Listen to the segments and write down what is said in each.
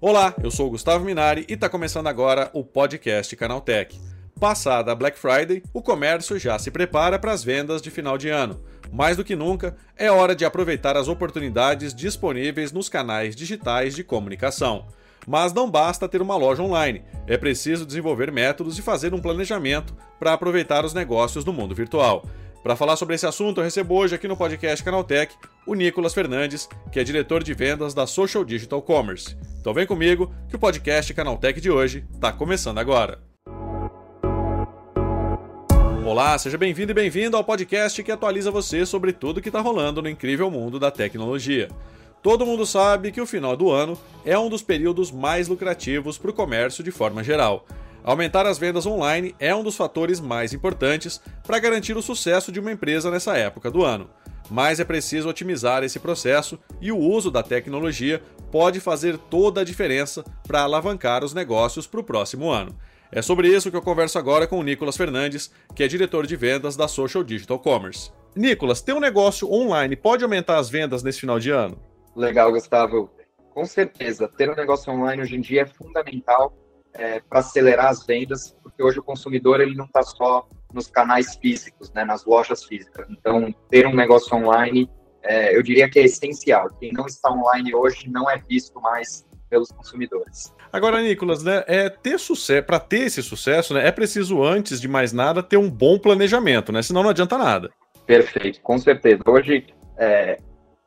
Olá, eu sou o Gustavo Minari e está começando agora o podcast Canaltech. Passada a Black Friday, o comércio já se prepara para as vendas de final de ano. Mais do que nunca, é hora de aproveitar as oportunidades disponíveis nos canais digitais de comunicação. Mas não basta ter uma loja online, é preciso desenvolver métodos e fazer um planejamento para aproveitar os negócios do mundo virtual. Para falar sobre esse assunto, eu recebo hoje aqui no podcast Canaltech o Nicolas Fernandes, que é diretor de vendas da Social Digital Commerce. Então vem comigo que o podcast Canaltech de hoje está começando agora. Olá, seja bem-vindo e bem-vindo ao podcast que atualiza você sobre tudo que está rolando no incrível mundo da tecnologia. Todo mundo sabe que o final do ano é um dos períodos mais lucrativos para o comércio de forma geral. Aumentar as vendas online é um dos fatores mais importantes para garantir o sucesso de uma empresa nessa época do ano. Mas é preciso otimizar esse processo e o uso da tecnologia pode fazer toda a diferença para alavancar os negócios para o próximo ano. É sobre isso que eu converso agora com o Nicolas Fernandes, que é diretor de vendas da Social Digital Commerce. Nicolas, ter um negócio online pode aumentar as vendas nesse final de ano? Legal, Gustavo. Com certeza, ter um negócio online hoje em dia é fundamental é, para acelerar as vendas, porque hoje o consumidor ele não está só nos canais físicos, né, nas lojas físicas. Então, ter um negócio online, é, eu diria que é essencial. Quem não está online hoje não é visto mais pelos consumidores. Agora, Nicolas, né, é ter sucesso, para ter esse sucesso, né, é preciso antes de mais nada ter um bom planejamento, né? Senão não adianta nada. Perfeito, com certeza. Hoje é,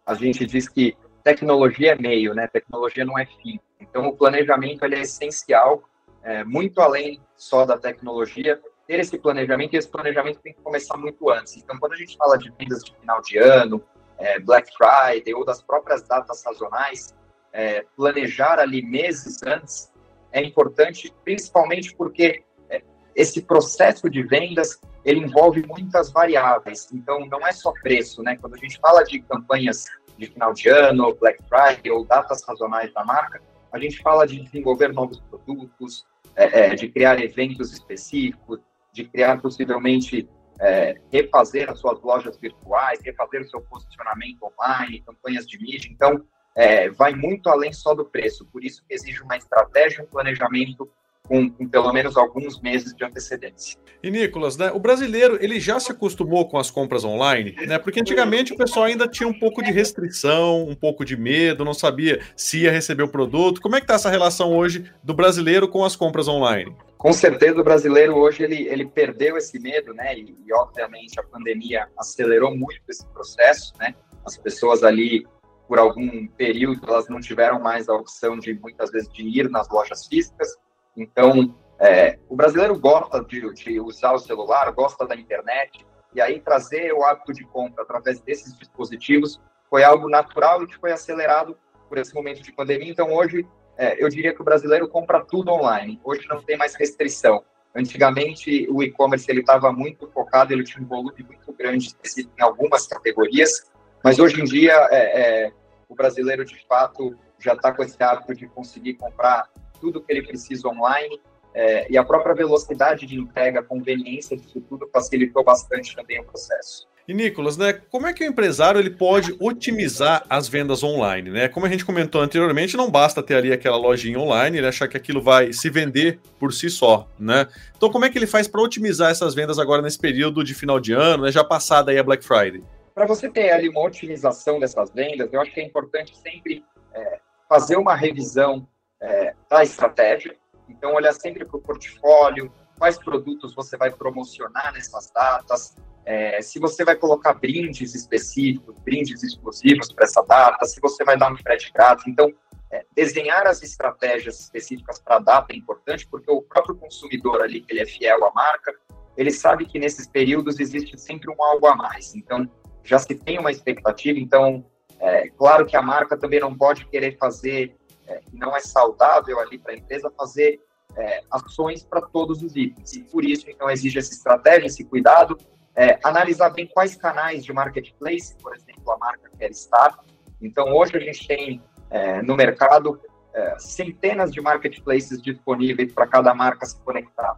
a gente diz que tecnologia é meio, né? Tecnologia não é fim. Então o planejamento é essencial é, muito além só da tecnologia, ter esse planejamento, e esse planejamento tem que começar muito antes. Então, quando a gente fala de vendas de final de ano, é, Black Friday ou das próprias datas sazonais, é, planejar ali meses antes é importante, principalmente porque é, esse processo de vendas ele envolve muitas variáveis. Então, não é só preço, né? Quando a gente fala de campanhas de final de ano, Black Friday ou datas sazonais da marca, a gente fala de desenvolver novos produtos, é, é, de criar eventos específicos, de criar possivelmente é, refazer as suas lojas virtuais, refazer o seu posicionamento online, campanhas de mídia. Então, é, vai muito além só do preço. Por isso que exige uma estratégia, um planejamento com, com, pelo menos alguns meses de antecedência. E Nicolas, né, o brasileiro ele já se acostumou com as compras online, né? Porque antigamente o pessoal ainda tinha um pouco de restrição, um pouco de medo, não sabia se ia receber o produto. Como é que está essa relação hoje do brasileiro com as compras online? Com certeza o brasileiro hoje ele, ele perdeu esse medo, né? E, e obviamente a pandemia acelerou muito esse processo, né? As pessoas ali por algum período elas não tiveram mais a opção de muitas vezes de ir nas lojas físicas então, é, o brasileiro gosta de, de, usar o celular, gosta da internet, e aí trazer o hábito de compra através desses dispositivos foi algo natural e que foi acelerado por esse momento de pandemia. Então, hoje, é, eu diria que o brasileiro compra tudo online. Hoje não tem mais restrição. Antigamente, o e-commerce ele estava muito focado, ele tinha um volume muito grande em algumas categorias, mas hoje em dia, é, é o brasileiro, de fato, já está com esse hábito de conseguir comprar tudo que ele precisa online. É, e a própria velocidade de entrega, a conveniência disso tudo facilitou bastante também o processo. E Nicolas, né, como é que o empresário ele pode otimizar as vendas online, né? Como a gente comentou anteriormente, não basta ter ali aquela lojinha online, né, achar que aquilo vai se vender por si só, né? Então, como é que ele faz para otimizar essas vendas agora nesse período de final de ano, né, já passada aí a Black Friday? Para você ter ali uma otimização dessas vendas, eu acho que é importante sempre é, fazer uma revisão é, da estratégia. Então, olhar sempre para o portfólio, quais produtos você vai promocionar nessas datas, é, se você vai colocar brindes específicos, brindes exclusivos para essa data, se você vai dar um frete grátis. Então, é, desenhar as estratégias específicas para a data é importante, porque o próprio consumidor ali, que ele é fiel à marca, ele sabe que nesses períodos existe sempre um algo a mais. Então, já se tem uma expectativa, então, é claro que a marca também não pode querer fazer é, não é saudável ali para a empresa fazer é, ações para todos os itens. E por isso, então, exige essa estratégia, esse cuidado, é, analisar bem quais canais de marketplace, por exemplo, a marca quer estar. Então, hoje a gente tem é, no mercado é, centenas de marketplaces disponíveis para cada marca se conectar.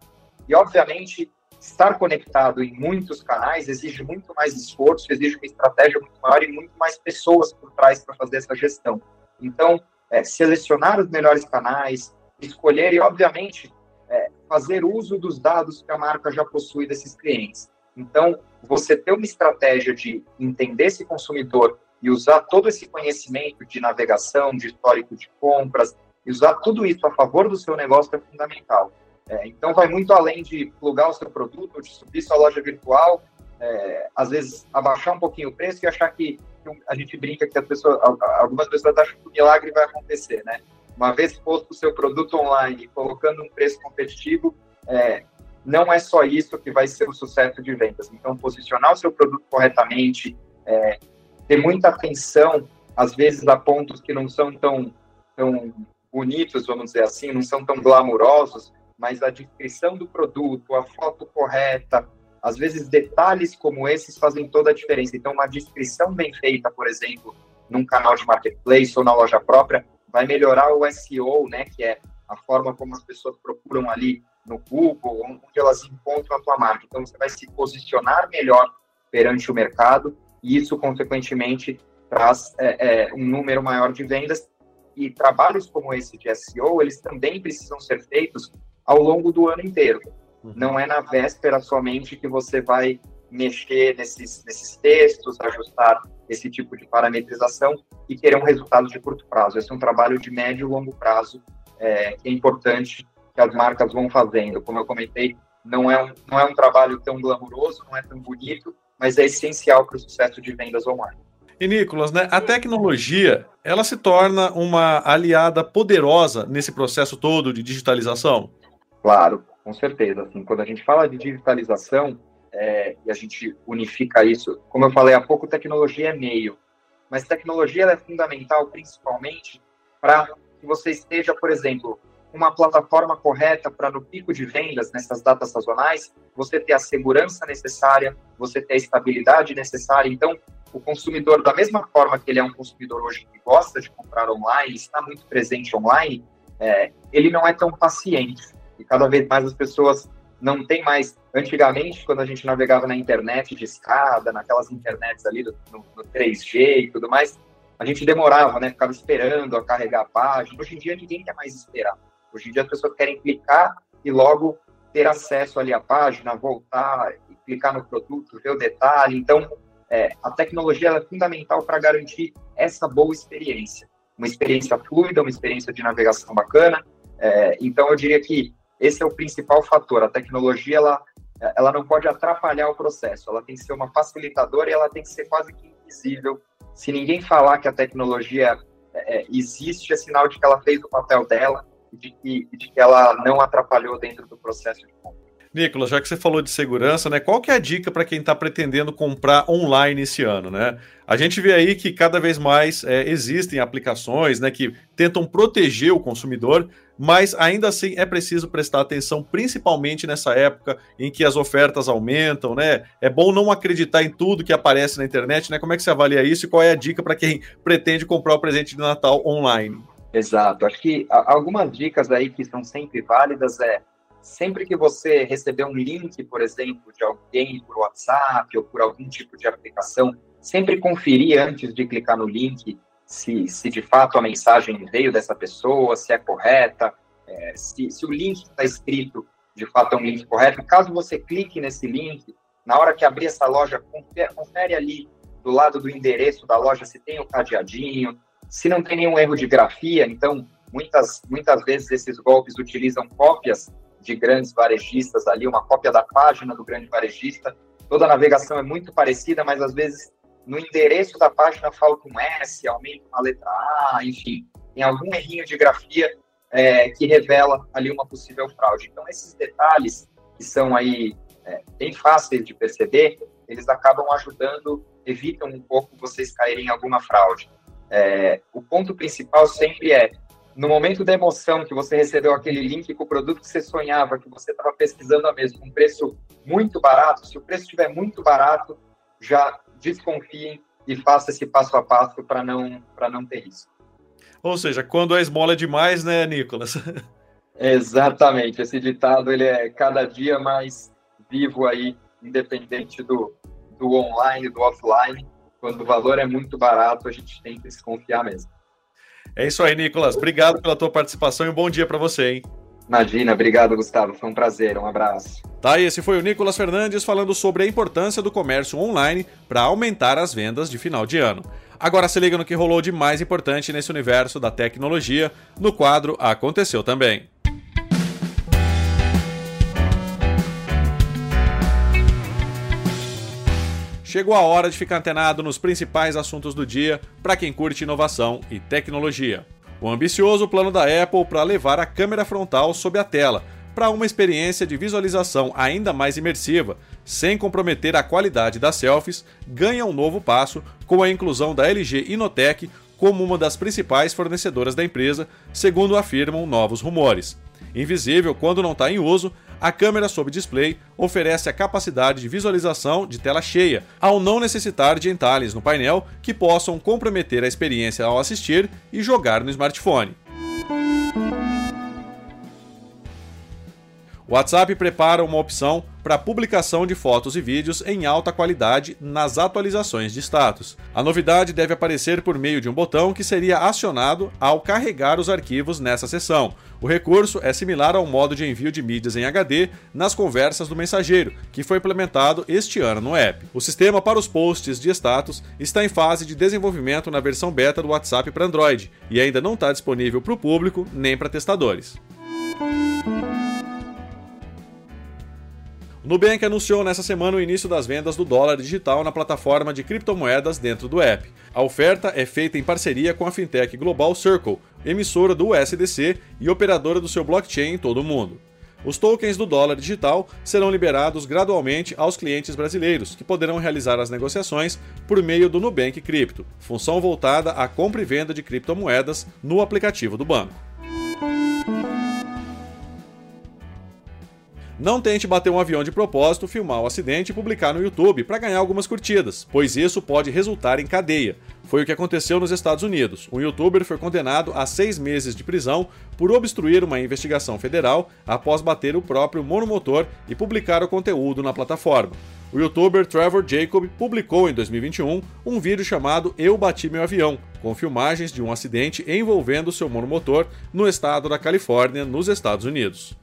E, obviamente, estar conectado em muitos canais exige muito mais esforço, exige uma estratégia muito maior e muito mais pessoas por trás para fazer essa gestão. Então, é, selecionar os melhores canais, escolher e, obviamente, é, fazer uso dos dados que a marca já possui desses clientes. Então, você ter uma estratégia de entender esse consumidor e usar todo esse conhecimento de navegação, de histórico de compras, e usar tudo isso a favor do seu negócio é fundamental. É, então, vai muito além de plugar o seu produto, de subir sua loja virtual, é, às vezes abaixar um pouquinho o preço e achar que, que a gente brinca que as pessoas, algumas pessoas acham que o milagre vai acontecer, né? Uma vez posto o seu produto online, colocando um preço competitivo, é, não é só isso que vai ser o sucesso de vendas. Então, posicionar o seu produto corretamente, é, ter muita atenção, às vezes, a pontos que não são tão, tão bonitos, vamos dizer assim, não são tão glamurosos, mas a descrição do produto, a foto correta, às vezes detalhes como esses fazem toda a diferença. Então, uma descrição bem feita, por exemplo, num canal de marketplace ou na loja própria, vai melhorar o SEO, né, que é a forma como as pessoas procuram ali no Google, onde elas encontram a tua marca. Então, você vai se posicionar melhor perante o mercado e isso, consequentemente, traz é, é, um número maior de vendas. E trabalhos como esse de SEO, eles também precisam ser feitos ao longo do ano inteiro. Uhum. Não é na véspera somente que você vai mexer nesses, nesses textos, ajustar esse tipo de parametrização e querer um resultado de curto prazo. Esse é um trabalho de médio e longo prazo é, que é importante que as marcas vão fazendo. Como eu comentei, não é um, não é um trabalho tão glamouroso, não é tão bonito, mas é essencial para o sucesso de vendas online. E Nicolas, né, a tecnologia, ela se torna uma aliada poderosa nesse processo todo de digitalização? Claro, com certeza. Assim, quando a gente fala de digitalização é, e a gente unifica isso, como eu falei há pouco, tecnologia é meio, mas tecnologia é fundamental principalmente para que você esteja, por exemplo, uma plataforma correta para no pico de vendas nessas datas sazonais, você ter a segurança necessária, você ter a estabilidade necessária. Então, o consumidor, da mesma forma que ele é um consumidor hoje que gosta de comprar online, está muito presente online, é, ele não é tão paciente. E cada vez mais as pessoas não têm mais. Antigamente, quando a gente navegava na internet de escada, naquelas internets ali do, no, no 3G e tudo mais, a gente demorava, né? Ficava esperando a carregar a página. Hoje em dia ninguém quer mais esperar. Hoje em dia as pessoas querem clicar e logo ter acesso ali à página, voltar clicar no produto, ver o detalhe. Então, é, a tecnologia é fundamental para garantir essa boa experiência. Uma experiência fluida, uma experiência de navegação bacana. É, então, eu diria que esse é o principal fator. A tecnologia, ela, ela não pode atrapalhar o processo. Ela tem que ser uma facilitadora e ela tem que ser quase que invisível. Se ninguém falar que a tecnologia é, existe, é sinal de que ela fez o papel dela de que, de que ela não atrapalhou dentro do processo de compra. Nicolas, já que você falou de segurança, né? Qual que é a dica para quem está pretendendo comprar online esse ano, né? A gente vê aí que cada vez mais é, existem aplicações, né, que tentam proteger o consumidor, mas ainda assim é preciso prestar atenção, principalmente nessa época em que as ofertas aumentam, né? É bom não acreditar em tudo que aparece na internet, né? Como é que você avalia isso e qual é a dica para quem pretende comprar o presente de Natal online? Exato. Acho que algumas dicas aí que são sempre válidas é sempre que você receber um link, por exemplo, de alguém por WhatsApp ou por algum tipo de aplicação, sempre conferir antes de clicar no link se, se de fato a mensagem veio dessa pessoa, se é correta, é, se, se o link está escrito de fato é um link correto. Caso você clique nesse link, na hora que abrir essa loja, confere, confere ali do lado do endereço da loja se tem o cadeadinho, se não tem nenhum erro de grafia, então muitas, muitas vezes esses golpes utilizam cópias de grandes varejistas ali, uma cópia da página do grande varejista. Toda a navegação é muito parecida, mas às vezes no endereço da página falta um S, aumenta uma letra A, enfim, tem algum errinho de grafia é, que revela ali uma possível fraude. Então, esses detalhes que são aí é, bem fáceis de perceber, eles acabam ajudando, evitam um pouco vocês caírem em alguma fraude. É, o ponto principal sempre é, no momento da emoção que você recebeu aquele link com o produto que você sonhava, que você estava pesquisando a mesmo, com um preço muito barato, se o preço estiver muito barato, já desconfiem e faça esse passo a passo para não, não ter risco. Ou seja, quando a esmola é demais, né, Nicolas? Exatamente. Esse ditado ele é cada dia mais vivo aí, independente do, do online, do offline. Quando o valor é muito barato, a gente tem que se confiar mesmo. É isso aí, Nicolas. Obrigado pela tua participação e um bom dia para você, hein? Imagina, obrigado, Gustavo. Foi um prazer, um abraço. Tá, esse foi o Nicolas Fernandes falando sobre a importância do comércio online para aumentar as vendas de final de ano. Agora se liga no que rolou de mais importante nesse universo da tecnologia no quadro Aconteceu Também. Chegou a hora de ficar antenado nos principais assuntos do dia para quem curte inovação e tecnologia. O ambicioso plano da Apple para levar a câmera frontal sob a tela para uma experiência de visualização ainda mais imersiva, sem comprometer a qualidade das selfies, ganha um novo passo com a inclusão da LG Inotech como uma das principais fornecedoras da empresa, segundo afirmam novos rumores. Invisível quando não está em uso, a câmera sob display oferece a capacidade de visualização de tela cheia, ao não necessitar de entalhes no painel que possam comprometer a experiência ao assistir e jogar no smartphone. WhatsApp prepara uma opção para publicação de fotos e vídeos em alta qualidade nas atualizações de status. A novidade deve aparecer por meio de um botão que seria acionado ao carregar os arquivos nessa seção. O recurso é similar ao modo de envio de mídias em HD nas conversas do mensageiro, que foi implementado este ano no app. O sistema para os posts de status está em fase de desenvolvimento na versão beta do WhatsApp para Android e ainda não está disponível para o público nem para testadores. Nubank anunciou nessa semana o início das vendas do dólar digital na plataforma de criptomoedas dentro do app. A oferta é feita em parceria com a fintech global Circle, emissora do USDC e operadora do seu blockchain em todo o mundo. Os tokens do dólar digital serão liberados gradualmente aos clientes brasileiros, que poderão realizar as negociações por meio do Nubank Cripto, função voltada à compra e venda de criptomoedas no aplicativo do banco. Não tente bater um avião de propósito, filmar o acidente e publicar no YouTube para ganhar algumas curtidas, pois isso pode resultar em cadeia. Foi o que aconteceu nos Estados Unidos. Um youtuber foi condenado a seis meses de prisão por obstruir uma investigação federal após bater o próprio monomotor e publicar o conteúdo na plataforma. O youtuber Trevor Jacob publicou em 2021 um vídeo chamado Eu Bati Meu Avião, com filmagens de um acidente envolvendo seu monomotor no estado da Califórnia, nos Estados Unidos.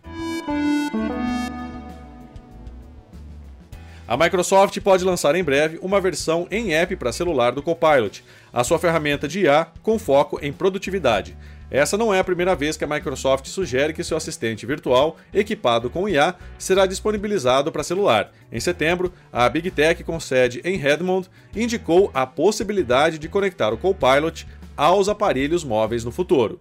A Microsoft pode lançar em breve uma versão em app para celular do Copilot, a sua ferramenta de IA com foco em produtividade. Essa não é a primeira vez que a Microsoft sugere que seu assistente virtual, equipado com IA, será disponibilizado para celular. Em setembro, a Big Tech com sede em Redmond indicou a possibilidade de conectar o Copilot aos aparelhos móveis no futuro.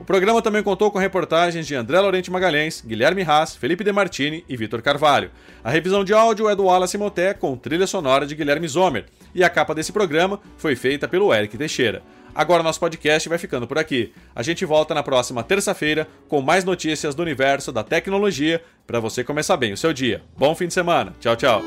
O programa também contou com reportagens de André Laurenti Magalhães, Guilherme Haas, Felipe Demartini e Vitor Carvalho. A revisão de áudio é do Wallace Moté com trilha sonora de Guilherme Zomer. E a capa desse programa foi feita pelo Eric Teixeira. Agora nosso podcast vai ficando por aqui. A gente volta na próxima terça-feira com mais notícias do universo da tecnologia para você começar bem o seu dia. Bom fim de semana. Tchau, tchau.